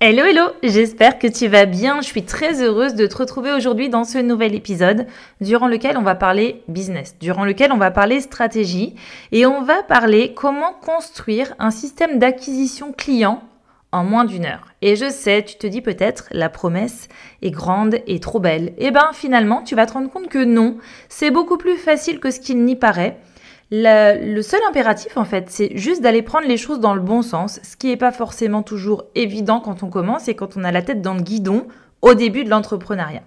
Hello hello, j'espère que tu vas bien. Je suis très heureuse de te retrouver aujourd'hui dans ce nouvel épisode durant lequel on va parler business, durant lequel on va parler stratégie et on va parler comment construire un système d'acquisition client en moins d'une heure. Et je sais, tu te dis peut-être la promesse est grande et trop belle. Eh ben finalement, tu vas te rendre compte que non, c'est beaucoup plus facile que ce qu'il n'y paraît. Le, seul impératif, en fait, c'est juste d'aller prendre les choses dans le bon sens, ce qui n'est pas forcément toujours évident quand on commence et quand on a la tête dans le guidon au début de l'entrepreneuriat.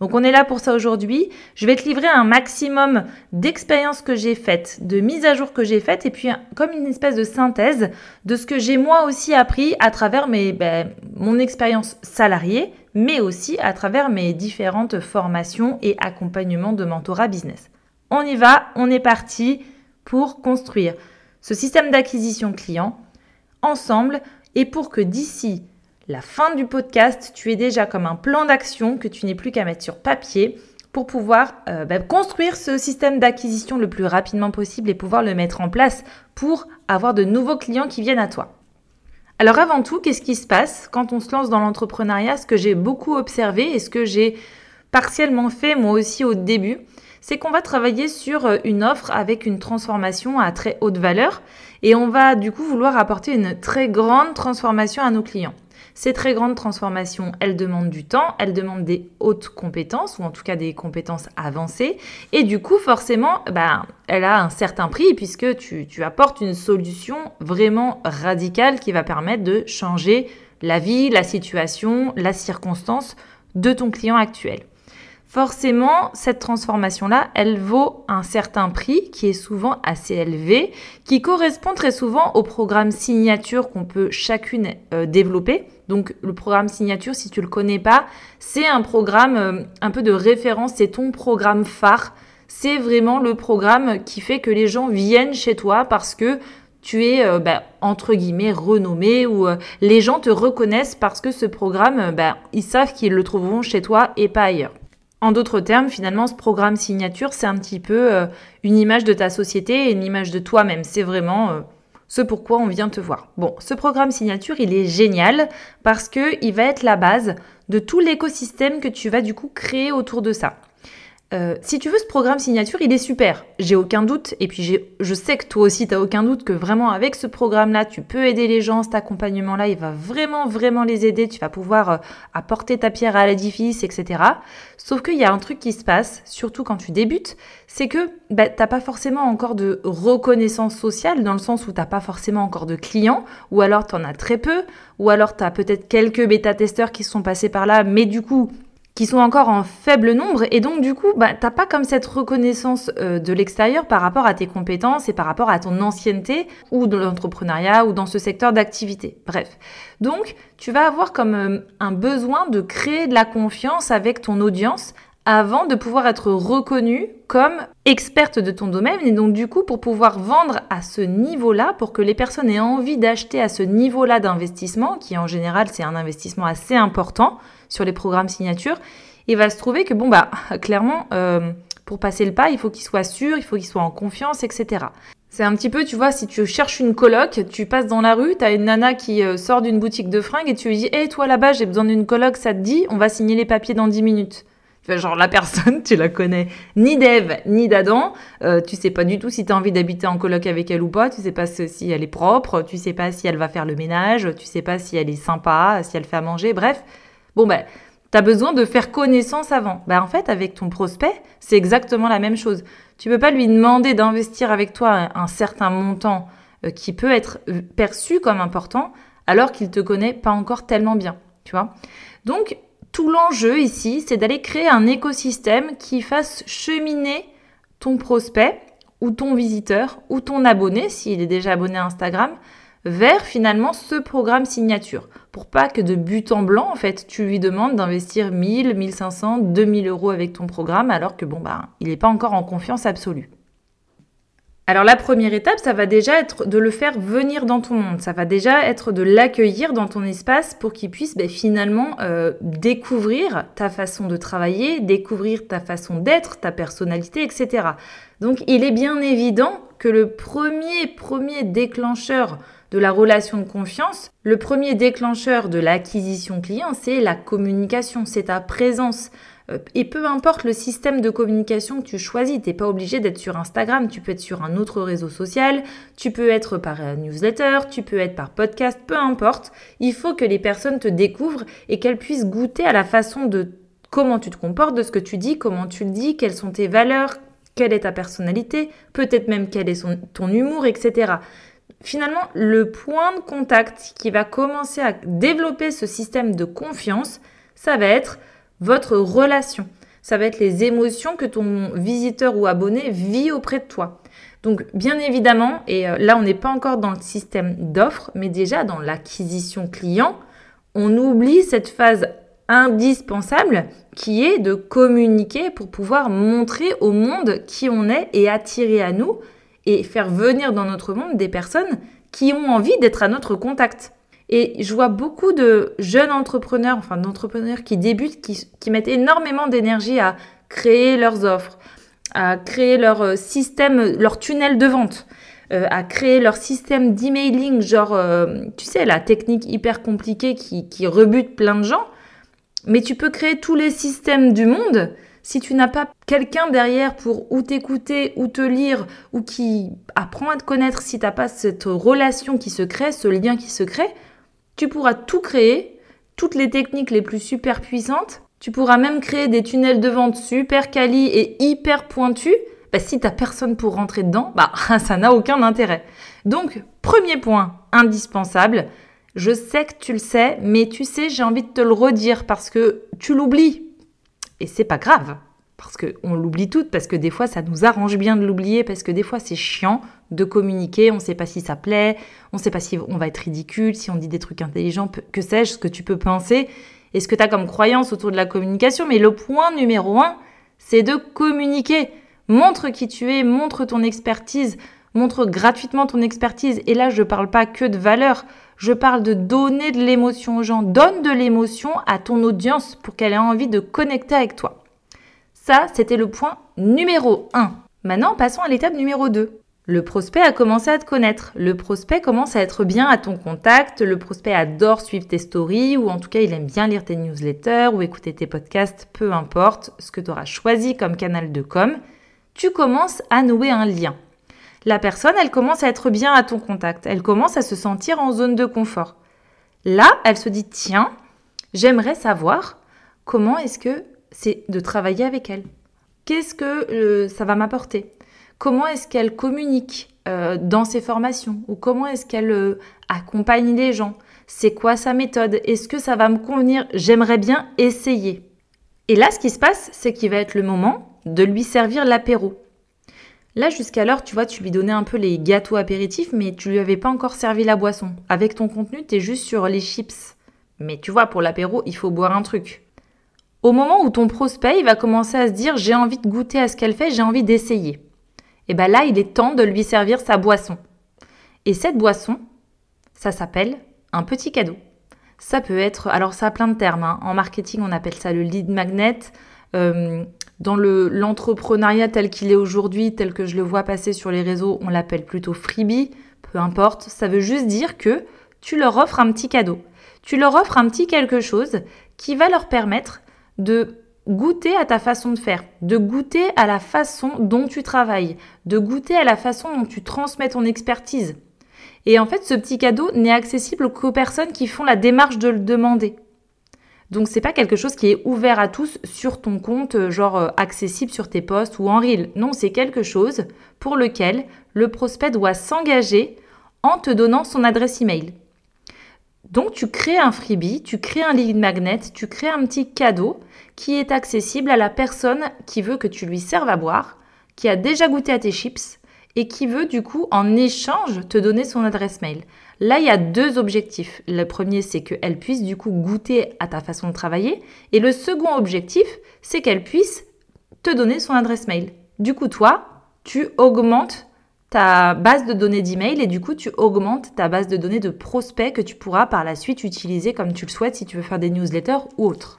Donc on est là pour ça aujourd'hui. Je vais te livrer un maximum d'expériences que j'ai faites, de mises à jour que j'ai faites, et puis comme une espèce de synthèse de ce que j'ai moi aussi appris à travers ben, mon expérience salariée, mais aussi à travers mes différentes formations et accompagnements de mentorat business. On y va, on est parti pour construire ce système d'acquisition client ensemble et pour que d'ici la fin du podcast, tu aies déjà comme un plan d'action que tu n'aies plus qu'à mettre sur papier pour pouvoir euh, bah, construire ce système d'acquisition le plus rapidement possible et pouvoir le mettre en place pour avoir de nouveaux clients qui viennent à toi. Alors avant tout, qu'est-ce qui se passe quand on se lance dans l'entrepreneuriat? Ce que j'ai beaucoup observé et ce que j'ai partiellement fait moi aussi au début, c'est qu'on va travailler sur euh, une offre avec une transformation à très haute valeur et on va du coup vouloir apporter une très grande transformation à nos clients. Ces très grandes transformations, elles demandent du temps, elles demandent des hautes compétences, ou en tout cas des compétences avancées. Et du coup, forcément, ben, elle a un certain prix, puisque tu apportes une solution vraiment radicale qui va permettre de changer la vie, la situation, la circonstance de ton client actuel forcément, cette transformation-là, elle vaut un certain prix qui est souvent assez élevé, qui correspond très souvent au programme signature qu'on peut chacune euh, développer. Donc le programme signature, si tu le connais pas, c'est un programme euh, un peu de référence, c'est ton programme phare. C'est vraiment le programme qui fait que les gens viennent chez toi parce que tu es euh, bah, entre guillemets renommé ou les gens te reconnaissent parce que ce programme, bah, ils savent qu'ils le trouveront chez toi et pas ailleurs. En d'autres termes, finalement, ce programme signature, c'est un petit peu euh, une image de ta société et une image de toi-même. C'est vraiment euh, ce pourquoi on vient te voir. Bon, ce programme signature, il est génial parce que il va être la base de tout l'écosystème que tu vas du coup créer autour de ça. Euh, si tu veux ce programme signature, il est super. J'ai aucun doute. Et puis je sais que toi aussi, tu n'as aucun doute que vraiment avec ce programme-là, tu peux aider les gens. Cet accompagnement-là, il va vraiment, vraiment les aider. Tu vas pouvoir euh, apporter ta pierre à l'édifice, etc. Sauf qu'il y a un truc qui se passe, surtout quand tu débutes, c'est que bah, tu n'as pas forcément encore de reconnaissance sociale, dans le sens où tu n'as pas forcément encore de clients, ou alors tu en as très peu, ou alors tu as peut-être quelques bêta-testeurs qui sont passés par là, mais du coup, qui sont encore en faible nombre et donc du coup bah, t'as pas comme cette reconnaissance euh, de l'extérieur par rapport à tes compétences et par rapport à ton ancienneté ou de l'entrepreneuriat ou dans ce secteur d'activité. Bref, donc tu vas avoir comme euh, un besoin de créer de la confiance avec ton audience avant de pouvoir être reconnue comme experte de ton domaine et donc du coup pour pouvoir vendre à ce niveau-là, pour que les personnes aient envie d'acheter à ce niveau-là d'investissement, qui en général c'est un investissement assez important sur les programmes signature, il va se trouver que bon bah clairement euh, pour passer le pas il faut qu'il soit sûr, il faut qu'il soit en confiance, etc. C'est un petit peu, tu vois, si tu cherches une coloc, tu passes dans la rue, t'as une nana qui euh, sort d'une boutique de fringues et tu lui dis, hé, toi là-bas, j'ai besoin d'une coloc, ça te dit, on va signer les papiers dans 10 minutes. Genre la personne, tu la connais ni d'Ève ni d'Adam, euh, tu sais pas du tout si tu as envie d'habiter en coloc avec elle ou pas, tu sais pas si elle est propre, tu sais pas si elle va faire le ménage, tu sais pas si elle est sympa, si elle fait à manger, bref. Bon ben, tu as besoin de faire connaissance avant. Ben en fait, avec ton prospect, c'est exactement la même chose. Tu peux pas lui demander d'investir avec toi un, certain montant euh, qui peut être euh, perçu comme important alors qu'il te connaît pas encore tellement bien, tu vois? Donc tout l'enjeu ici, c'est d'aller créer un écosystème qui fasse cheminer ton prospect ou ton visiteur ou ton abonné, s'il est déjà abonné à Instagram, vers finalement ce programme signature. Pour pas que de but en blanc, en fait, tu lui demandes d'investir 1000, 1500, 2000 euros avec ton programme alors que bon, bah, il n'est pas encore en confiance absolue. Alors la première étape, ça va déjà être de le faire venir dans ton monde. Ça va déjà être de l'accueillir dans ton espace pour qu'il puisse ben, finalement euh, découvrir ta façon de travailler, découvrir ta façon d'être, ta personnalité, etc. Donc il est bien évident que le premier, premier déclencheur de la relation de confiance, le premier déclencheur de l'acquisition client, c'est la communication, c'est ta présence. Euh, et peu importe le système de communication que tu choisis, tu n'es pas obligé d'être sur Instagram, tu peux être sur un autre réseau social, tu peux être par euh, newsletter, tu peux être par podcast, peu importe. Il faut que les personnes te découvrent et qu'elles puissent goûter à la façon de comment tu te comportes, de ce que tu dis, comment tu le dis, quelles sont tes valeurs, quelle est ta personnalité, peut-être même quel est ton humour, etc. Finalement, le point de contact qui va commencer à développer ce système de confiance, ça va être votre relation. Ça va être les émotions que ton visiteur ou abonné vit auprès de toi. Donc bien évidemment, et euh, là on n'est pas encore dans le système d'offres, mais déjà dans l'acquisition client, on oublie cette phase indispensable qui est de communiquer pour pouvoir montrer au monde qui on est et attirer à nous et faire venir dans notre monde des personnes qui ont envie d'être à notre contact. Et je vois beaucoup de jeunes entrepreneurs, enfin d'entrepreneurs qui débutent, qui, mettent énormément d'énergie à créer leurs offres, à créer leur euh, système, leur tunnel de vente, euh, à créer leur système d'emailing, genre, euh, tu sais, la technique hyper compliquée qui, qui rebute plein de gens. Mais tu peux créer tous les systèmes du monde. Si tu n'as pas quelqu'un derrière pour ou t'écouter, ou te lire, ou qui apprend à te connaître, si tu n'as pas cette relation qui se crée, ce lien qui se crée, tu pourras tout créer, toutes les techniques les plus super puissantes. Tu pourras même créer des tunnels de vente super quali et hyper pointus. Bah, si t'as personne pour rentrer dedans, bah, ça n'a aucun intérêt. Donc, premier point indispensable. Je sais que tu le sais, mais tu sais, j'ai envie de te le redire parce que tu l'oublies. Et c'est pas grave. Parce qu'on l'oublie toutes, parce que des fois ça nous arrange bien de l'oublier, parce que des fois c'est chiant de communiquer, on ne sait pas si ça plaît, on ne sait pas si on va être ridicule, si on dit des trucs intelligents, que sais-je, ce que tu peux penser, et ce que tu as comme croyance autour de la communication. Mais le point numéro un, c'est de communiquer. Montre qui tu es, montre ton expertise, montre gratuitement ton expertise. Et là, je ne parle pas que de valeur, je parle de donner de l'émotion aux gens. Donne de l'émotion à ton audience pour qu'elle ait envie de connecter avec toi. Ça, c'était le point numéro 1. Maintenant, passons à l'étape numéro 2. Le prospect a commencé à te connaître. Le prospect commence à être bien à ton contact. Le prospect adore suivre tes stories ou en tout cas il aime bien lire tes newsletters ou écouter tes podcasts, peu importe ce que tu auras choisi comme canal de com. Tu commences à nouer un lien. La personne, elle commence à être bien à ton contact. Elle commence à se sentir en zone de confort. Là, elle se dit tiens, j'aimerais savoir comment est-ce que c'est de travailler avec elle. Qu'est-ce que euh, ça va m'apporter? Comment est-ce qu'elle communique euh, dans ses formations? Ou comment est-ce qu'elle euh, accompagne les gens? C'est quoi sa méthode? Est-ce que ça va me convenir? J'aimerais bien essayer. Et là, ce qui se passe, c'est qu'il va être le moment de lui servir l'apéro. Là, jusqu'alors, tu vois, tu lui donnais un peu les gâteaux apéritifs, mais tu lui avais pas encore servi la boisson. Avec ton contenu, tu es juste sur les chips. Mais tu vois, pour l'apéro, il faut boire un truc. Au moment où ton prospect va commencer à se dire j'ai envie de goûter à ce qu'elle fait, j'ai envie d'essayer. Et eh bien là, il est temps de lui servir sa boisson. Et cette boisson, ça s'appelle un petit cadeau. Ça peut être, alors ça a plein de termes. Hein. En marketing, on appelle ça le lead magnet. Euh, dans l'entrepreneuriat tel qu'il est aujourd'hui, tel que je le vois passer sur les réseaux, on l'appelle plutôt freebie. Peu importe, ça veut juste dire que tu leur offres un petit cadeau. Tu leur offres un petit quelque chose qui va leur permettre de goûter à ta façon de faire, de goûter à la façon dont tu travailles, de goûter à la façon dont tu transmets ton expertise. Et en fait, ce petit cadeau n'est accessible qu'aux personnes qui font la démarche de le demander. Donc c'est pas quelque chose qui est ouvert à tous sur ton compte, euh, genre euh, accessible sur tes posts ou en reel. Non, c'est quelque chose pour lequel le prospect doit s'engager en te donnant son adresse email. Donc tu crées un freebie, tu crées un lead magnet, tu crées un petit cadeau qui est accessible à la personne qui veut que tu lui serves à boire, qui a déjà goûté à tes chips et qui veut du coup en échange te donner son adresse mail. Là, il y a deux objectifs. Le premier, c'est qu'elle puisse du coup goûter à ta façon de travailler. Et le second objectif, c'est qu'elle puisse te donner son adresse mail. Du coup, toi, tu augmentes ta base de données d'email et du coup, tu augmentes ta base de données de prospects que tu pourras par la suite utiliser comme tu le souhaites si tu veux faire des newsletters ou autre.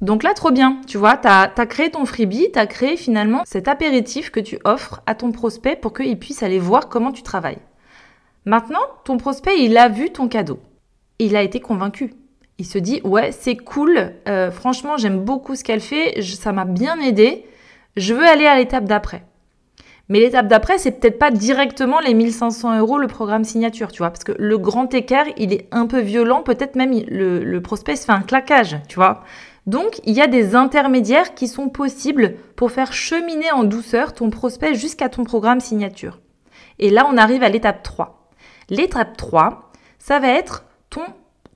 Donc là, trop bien, tu vois, tu as, créé ton freebie, tu as créé finalement cet apéritif que tu offres à ton prospect pour qu'il puisse aller voir comment tu travailles. Maintenant, ton prospect, il a vu ton cadeau. Il a été convaincu. Il se dit, ouais, c'est cool, euh, franchement, j'aime beaucoup ce qu'elle fait, ça m'a bien aidé, je veux aller à l'étape d'après. Mais l'étape d'après, c'est peut-être pas directement les 1500 euros le programme signature, tu vois, parce que le grand écart, il est un peu violent, peut-être même le, prospect se fait un claquage, tu vois. Donc, il y a des intermédiaires qui sont possibles pour faire cheminer en douceur ton prospect jusqu'à ton programme signature. Et là, on arrive à l'étape 3. L'étape 3, ça va être ton,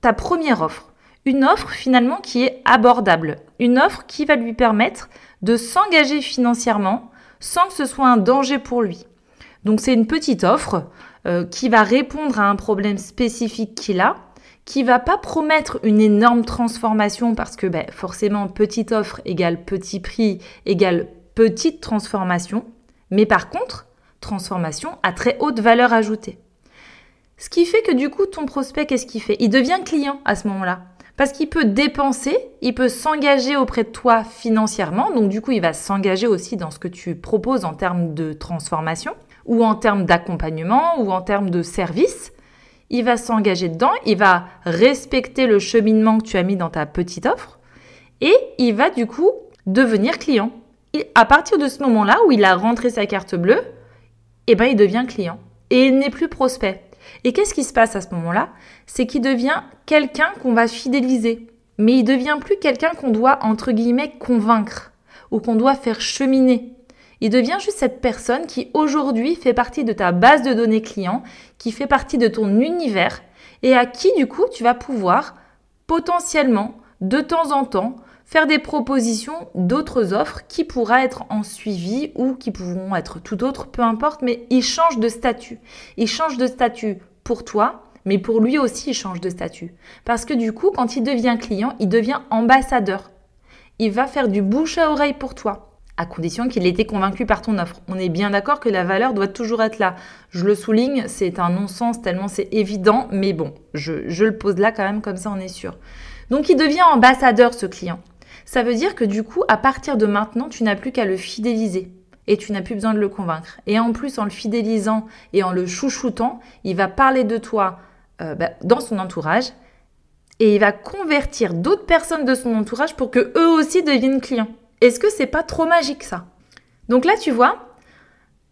ta première offre. Une offre finalement qui est abordable. Une offre qui va lui permettre de s'engager financièrement sans que ce soit un danger pour lui. Donc c'est une petite offre euh, qui va répondre à un problème spécifique qu'il a, qui va pas promettre une énorme transformation parce que ben, forcément petite offre égale petit prix égale petite transformation, mais par contre transformation à très haute valeur ajoutée. Ce qui fait que du coup, ton prospect, qu'est-ce qu'il fait? Il devient client à ce moment-là. Parce qu'il peut dépenser, il peut s'engager auprès de toi financièrement, donc du coup, il va s'engager aussi dans ce que tu proposes en termes de transformation, ou en termes d'accompagnement, ou en termes de service. Il va s'engager dedans, il va respecter le cheminement que tu as mis dans ta petite offre, et il va du coup devenir client. À partir de ce moment-là où il a rentré sa carte bleue, eh ben, il devient client. Et il n'est plus prospect. Et qu'est-ce qui se passe à ce moment-là? C'est qu'il devient quelqu'un qu'on va fidéliser. Mais il devient plus quelqu'un qu'on doit, entre guillemets, convaincre ou qu'on doit faire cheminer. Il devient juste cette personne qui aujourd'hui fait partie de ta base de données client, qui fait partie de ton univers et à qui du coup tu vas pouvoir potentiellement, de temps en temps, faire des propositions d'autres offres qui pourraient être en suivi ou qui pourront être tout autre, peu importe, mais il change de statut. Il change de statut pour toi, mais pour lui aussi, il change de statut. Parce que du coup, quand il devient client, il devient ambassadeur. Il va faire du bouche à oreille pour toi à condition qu'il ait été convaincu par ton offre. On est bien d'accord que la valeur doit toujours être là. Je le souligne, c'est un non-sens tellement c'est évident, mais bon, je, je, le pose là quand même, comme ça on est sûr. Donc il devient ambassadeur ce client. Ça veut dire que du coup, à partir de maintenant, tu n'as plus qu'à le fidéliser et tu n'as plus besoin de le convaincre. Et en plus, en le fidélisant et en le chouchoutant, il va parler de toi euh, bah, dans son entourage et il va convertir d'autres personnes de son entourage pour que eux aussi deviennent clients. Est-ce que c'est pas trop magique ça? Donc là, tu vois,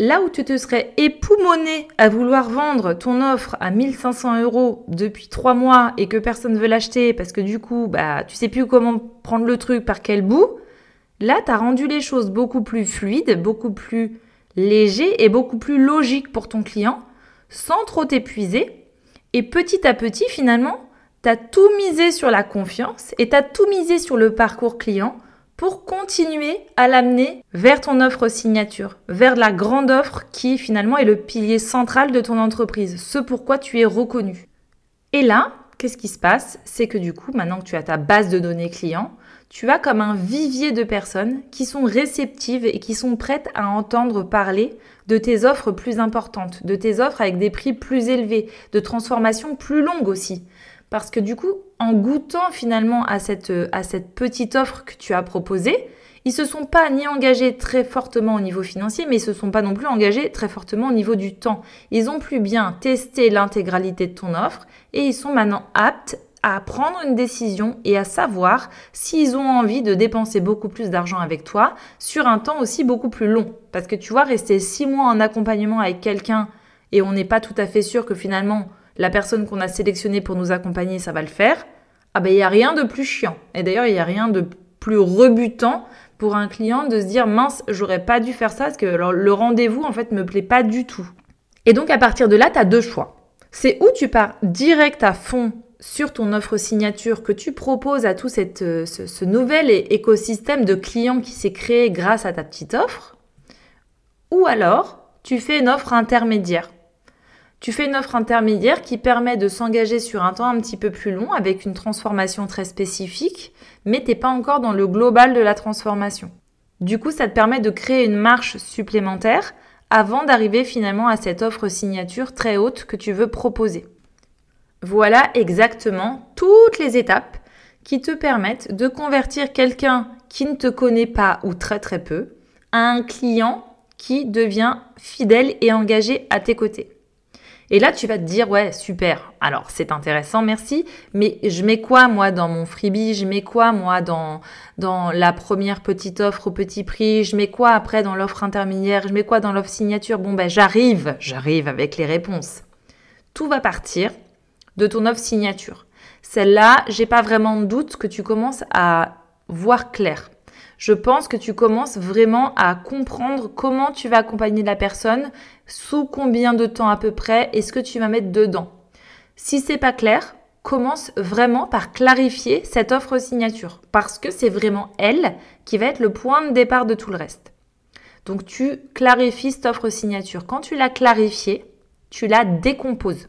Là où tu te serais époumoné à vouloir vendre ton offre à 1500 euros depuis trois mois et que personne ne veut l'acheter parce que du coup, bah, tu sais plus comment prendre le truc par quel bout, là, tu as rendu les choses beaucoup plus fluides, beaucoup plus légers et beaucoup plus logiques pour ton client sans trop t'épuiser. Et petit à petit, finalement, tu as tout misé sur la confiance et tu as tout misé sur le parcours client pour continuer à l'amener vers ton offre signature, vers la grande offre qui finalement est le pilier central de ton entreprise, ce pourquoi tu es reconnu. Et là, qu'est-ce qui se passe? C'est que du coup, maintenant que tu as ta base de données client, tu as comme un vivier de personnes qui sont réceptives et qui sont prêtes à entendre parler de tes offres plus importantes, de tes offres avec des prix plus élevés, de transformations plus longues aussi. Parce que du coup, en goûtant finalement à cette, à cette petite offre que tu as proposée, ils se sont pas ni engagés très fortement au niveau financier, mais ils se sont pas non plus engagés très fortement au niveau du temps. Ils ont plus bien testé l'intégralité de ton offre et ils sont maintenant aptes à prendre une décision et à savoir s'ils ont envie de dépenser beaucoup plus d'argent avec toi sur un temps aussi beaucoup plus long. Parce que tu vois, rester six mois en accompagnement avec quelqu'un et on n'est pas tout à fait sûr que finalement la personne qu'on a sélectionnée pour nous accompagner, ça va le faire, ah ben il n'y a rien de plus chiant. Et d'ailleurs, il n'y a rien de plus rebutant pour un client de se dire mince, j'aurais pas dû faire ça parce que le rendez-vous en fait me plaît pas du tout. Et donc à partir de là, tu as deux choix. C'est où tu pars direct à fond sur ton offre signature que tu proposes à tout cette, euh, ce, nouvel écosystème de clients qui s'est créé grâce à ta petite offre, ou alors tu fais une offre intermédiaire. Tu fais une offre intermédiaire qui permet de s'engager sur un temps un petit peu plus long avec une transformation très spécifique, mais t'es pas encore dans le global de la transformation. Du coup, ça te permet de créer une marche supplémentaire avant d'arriver finalement à cette offre signature très haute que tu veux proposer. Voilà exactement toutes les étapes qui te permettent de convertir quelqu'un qui ne te connaît pas ou très très peu à un client qui devient fidèle et engagé à tes côtés. Et là, tu vas te dire, ouais, super. Alors, c'est intéressant, merci. Mais je mets quoi, moi, dans mon freebie? Je mets quoi, moi, dans, dans la première petite offre au petit prix? Je mets quoi après dans l'offre intermédiaire? Je mets quoi dans l'offre signature? Bon, ben, j'arrive. J'arrive avec les réponses. Tout va partir de ton offre signature. Celle-là, j'ai pas vraiment de doute que tu commences à voir clair. Je pense que tu commences vraiment à comprendre comment tu vas accompagner la personne, sous combien de temps à peu près et ce que tu vas mettre dedans. Si c'est pas clair, commence vraiment par clarifier cette offre signature parce que c'est vraiment elle qui va être le point de départ de tout le reste. Donc tu clarifies cette offre signature. Quand tu l'as clarifiée, tu la décomposes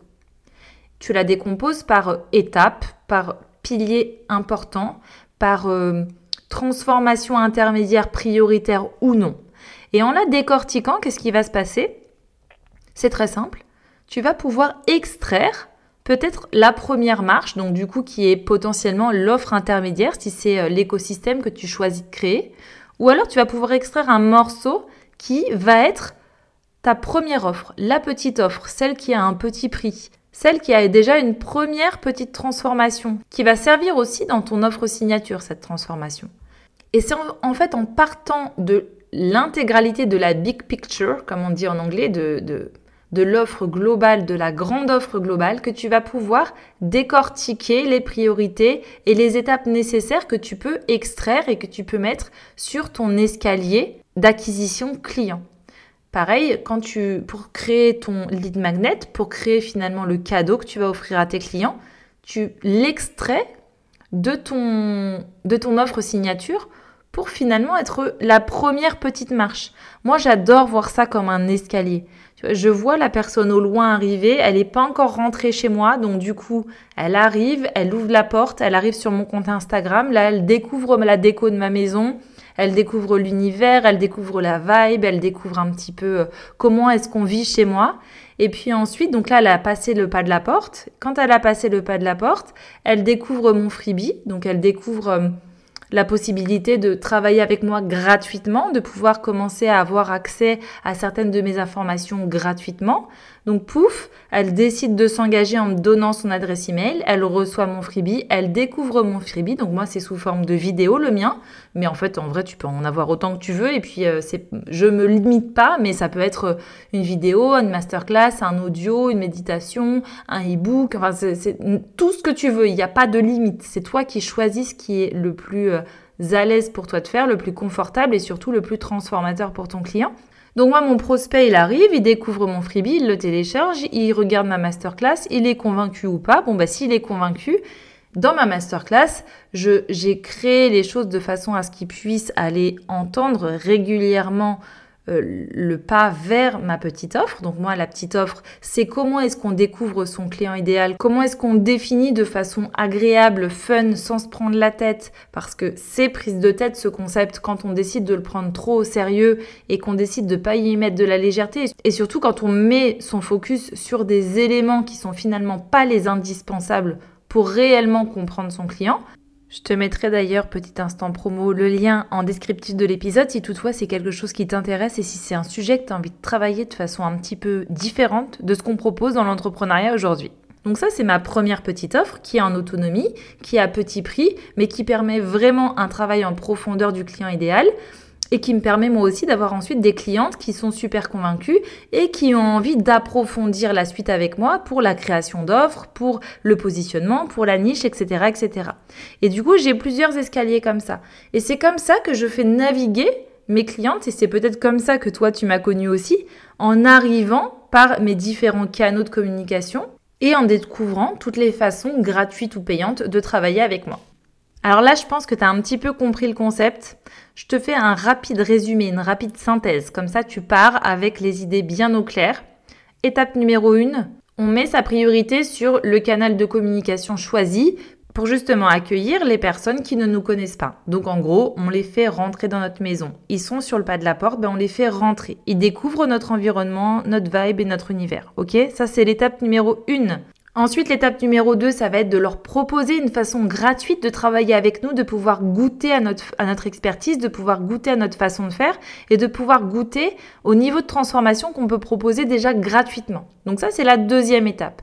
tu la décomposes par étapes, par piliers importants, par euh, transformation intermédiaire prioritaire ou non. Et en la décortiquant, qu'est-ce qui va se passer? C'est très simple. Tu vas pouvoir extraire peut-être la première marche, donc du coup qui est potentiellement l'offre intermédiaire, si c'est euh, l'écosystème que tu choisis de créer. Ou alors tu vas pouvoir extraire un morceau qui va être ta première offre, la petite offre, celle qui a un petit prix, celle qui a déjà une première petite transformation, qui va servir aussi dans ton offre signature, cette transformation. Et c'est en fait en partant de l'intégralité de la big picture, comme on dit en anglais, de, de, l'offre globale, de la grande offre globale, que tu vas pouvoir décortiquer les priorités et les étapes nécessaires que tu peux extraire et que tu peux mettre sur ton escalier d'acquisition client. Pareil, quand tu, pour créer ton lead magnet, pour créer finalement le cadeau que tu vas offrir à tes clients, tu l'extrais de ton, de ton offre signature pour finalement être la première petite marche. Moi, j'adore voir ça comme un escalier. Je vois la personne au loin arriver, elle n'est pas encore rentrée chez moi, donc du coup, elle arrive, elle ouvre la porte, elle arrive sur mon compte Instagram, là, elle découvre la déco de ma maison, elle découvre l'univers, elle découvre la vibe, elle découvre un petit peu euh, comment est-ce qu'on vit chez moi. Et puis ensuite, donc là, elle a passé le pas de la porte. Quand elle a passé le pas de la porte, elle découvre mon freebie, donc elle découvre euh, la possibilité de travailler avec moi gratuitement, de pouvoir commencer à avoir accès à certaines de mes informations gratuitement. Donc pouf, elle décide de s'engager en me donnant son adresse email, elle reçoit mon freebie, elle découvre mon freebie. Donc moi c'est sous forme de vidéo le mien, mais en fait en vrai tu peux en avoir autant que tu veux et puis euh, c'est je me limite pas mais ça peut être une vidéo, une masterclass, un audio, une méditation, un e-book, enfin c'est tout ce que tu veux, il n'y a pas de limite. C'est toi qui choisis ce qui est le plus euh, à l'aise pour toi de faire, le plus confortable et surtout le plus transformateur pour ton client. Donc moi, mon prospect, il arrive, il découvre mon freebie, il le télécharge, il regarde ma masterclass, il est convaincu ou pas. Bon, bah s'il est convaincu, dans ma masterclass, j'ai créé les choses de façon à ce qu'il puisse aller entendre régulièrement euh, le pas vers ma petite offre. Donc moi, la petite offre, c'est comment est-ce qu'on découvre son client idéal, comment est-ce qu'on définit de façon agréable, fun, sans se prendre la tête, parce que c'est prise de tête ce concept quand on décide de le prendre trop au sérieux et qu'on décide de pas y mettre de la légèreté, et surtout quand on met son focus sur des éléments qui sont finalement pas les indispensables pour réellement comprendre son client, je te mettrai d'ailleurs, petit instant promo, le lien en descriptif de l'épisode si toutefois c'est quelque chose qui t'intéresse et si c'est un sujet que tu as envie de travailler de façon un petit peu différente de ce qu'on propose dans l'entrepreneuriat aujourd'hui. Donc ça, c'est ma première petite offre qui est en autonomie, qui est à petit prix, mais qui permet vraiment un travail en profondeur du client idéal et qui me permet moi aussi d'avoir ensuite des clientes qui sont super convaincues et qui ont envie d'approfondir la suite avec moi pour la création d'offres, pour le positionnement, pour la niche, etc., etc. Et du coup, j'ai plusieurs escaliers comme ça. Et c'est comme ça que je fais naviguer mes clientes et c'est peut-être comme ça que toi tu m'as connu aussi en arrivant par mes différents canaux de communication et en découvrant toutes les façons gratuites ou payantes de travailler avec moi. Alors là, je pense que tu as un petit peu compris le concept. Je te fais un rapide résumé, une rapide synthèse. Comme ça, tu pars avec les idées bien au clair. Étape numéro 1, on met sa priorité sur le canal de communication choisi pour justement accueillir les personnes qui ne nous connaissent pas. Donc en gros, on les fait rentrer dans notre maison. Ils sont sur le pas de la porte, ben on les fait rentrer. Ils découvrent notre environnement, notre vibe et notre univers. Ok? Ça c'est l'étape numéro 1. Ensuite, l'étape numéro 2, ça va être de leur proposer une façon gratuite de travailler avec nous, de pouvoir goûter à notre, à notre expertise, de pouvoir goûter à notre façon de faire et de pouvoir goûter au niveau de transformation qu'on peut proposer déjà gratuitement. Donc ça, c'est la deuxième étape.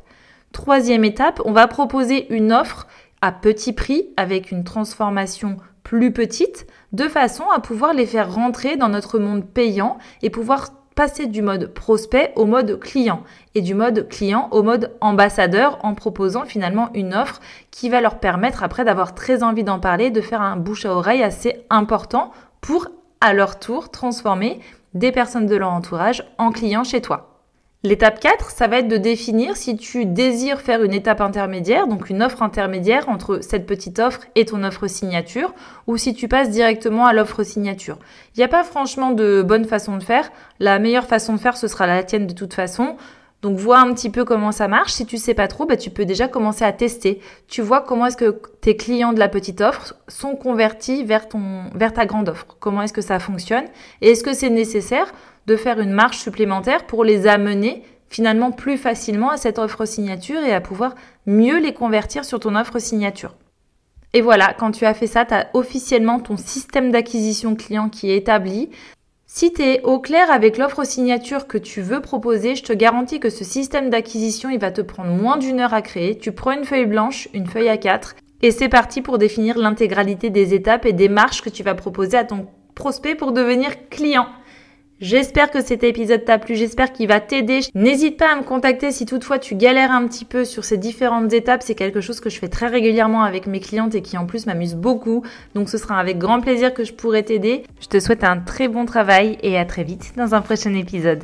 Troisième étape, on va proposer une offre à petit prix avec une transformation plus petite de façon à pouvoir les faire rentrer dans notre monde payant et pouvoir passer du mode prospect au mode client et du mode client au mode ambassadeur en proposant finalement une offre qui va leur permettre après d'avoir très envie d'en parler, de faire un bouche à oreille assez important pour à leur tour transformer des personnes de leur entourage en clients chez toi. L'étape 4, ça va être de définir si tu désires faire une étape intermédiaire, donc une offre intermédiaire entre cette petite offre et ton offre signature, ou si tu passes directement à l'offre signature. Il n'y a pas franchement de bonne façon de faire. La meilleure façon de faire, ce sera la tienne de toute façon. Donc vois un petit peu comment ça marche. Si tu sais pas trop, bah, tu peux déjà commencer à tester. Tu vois comment est-ce que tes clients de la petite offre sont convertis vers vers ta grande offre. Comment est-ce que ça fonctionne? Et est-ce que c'est nécessaire? De faire une marche supplémentaire pour les amener finalement plus facilement à cette offre signature et à pouvoir mieux les convertir sur ton offre signature. Et voilà, quand tu as fait ça, tu as officiellement ton système d'acquisition client qui est établi. Si tu es au clair avec l'offre signature que tu veux proposer, je te garantis que ce système d'acquisition, il va te prendre moins d'une heure à créer. Tu prends une feuille blanche, une feuille à 4 et c'est parti pour définir l'intégralité des étapes et des marches que tu vas proposer à ton prospect pour devenir client. J'espère que cet épisode t'a plu, j'espère qu'il va t'aider. N'hésite pas à me contacter si toutefois tu galères un petit peu sur ces différentes étapes. C'est quelque chose que je fais très régulièrement avec mes clientes et qui en plus m'amuse beaucoup. Donc ce sera avec grand plaisir que je pourrai t'aider. Je te souhaite un très bon travail et à très vite dans un prochain épisode.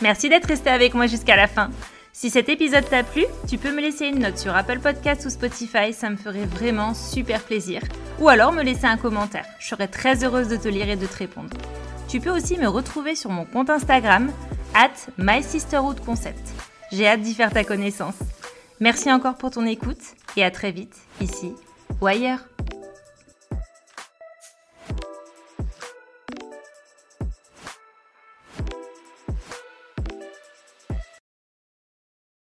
Merci d'être resté avec moi jusqu'à la fin. Si cet épisode t'a plu, tu peux me laisser une note sur Apple Podcasts ou Spotify, ça me ferait vraiment super plaisir. Ou alors me laisser un commentaire, je serais très heureuse de te lire et de te répondre. Tu peux aussi me retrouver sur mon compte Instagram, at MySisterhoodConcept. J'ai hâte d'y faire ta connaissance. Merci encore pour ton écoute et à très vite, ici ou ailleurs.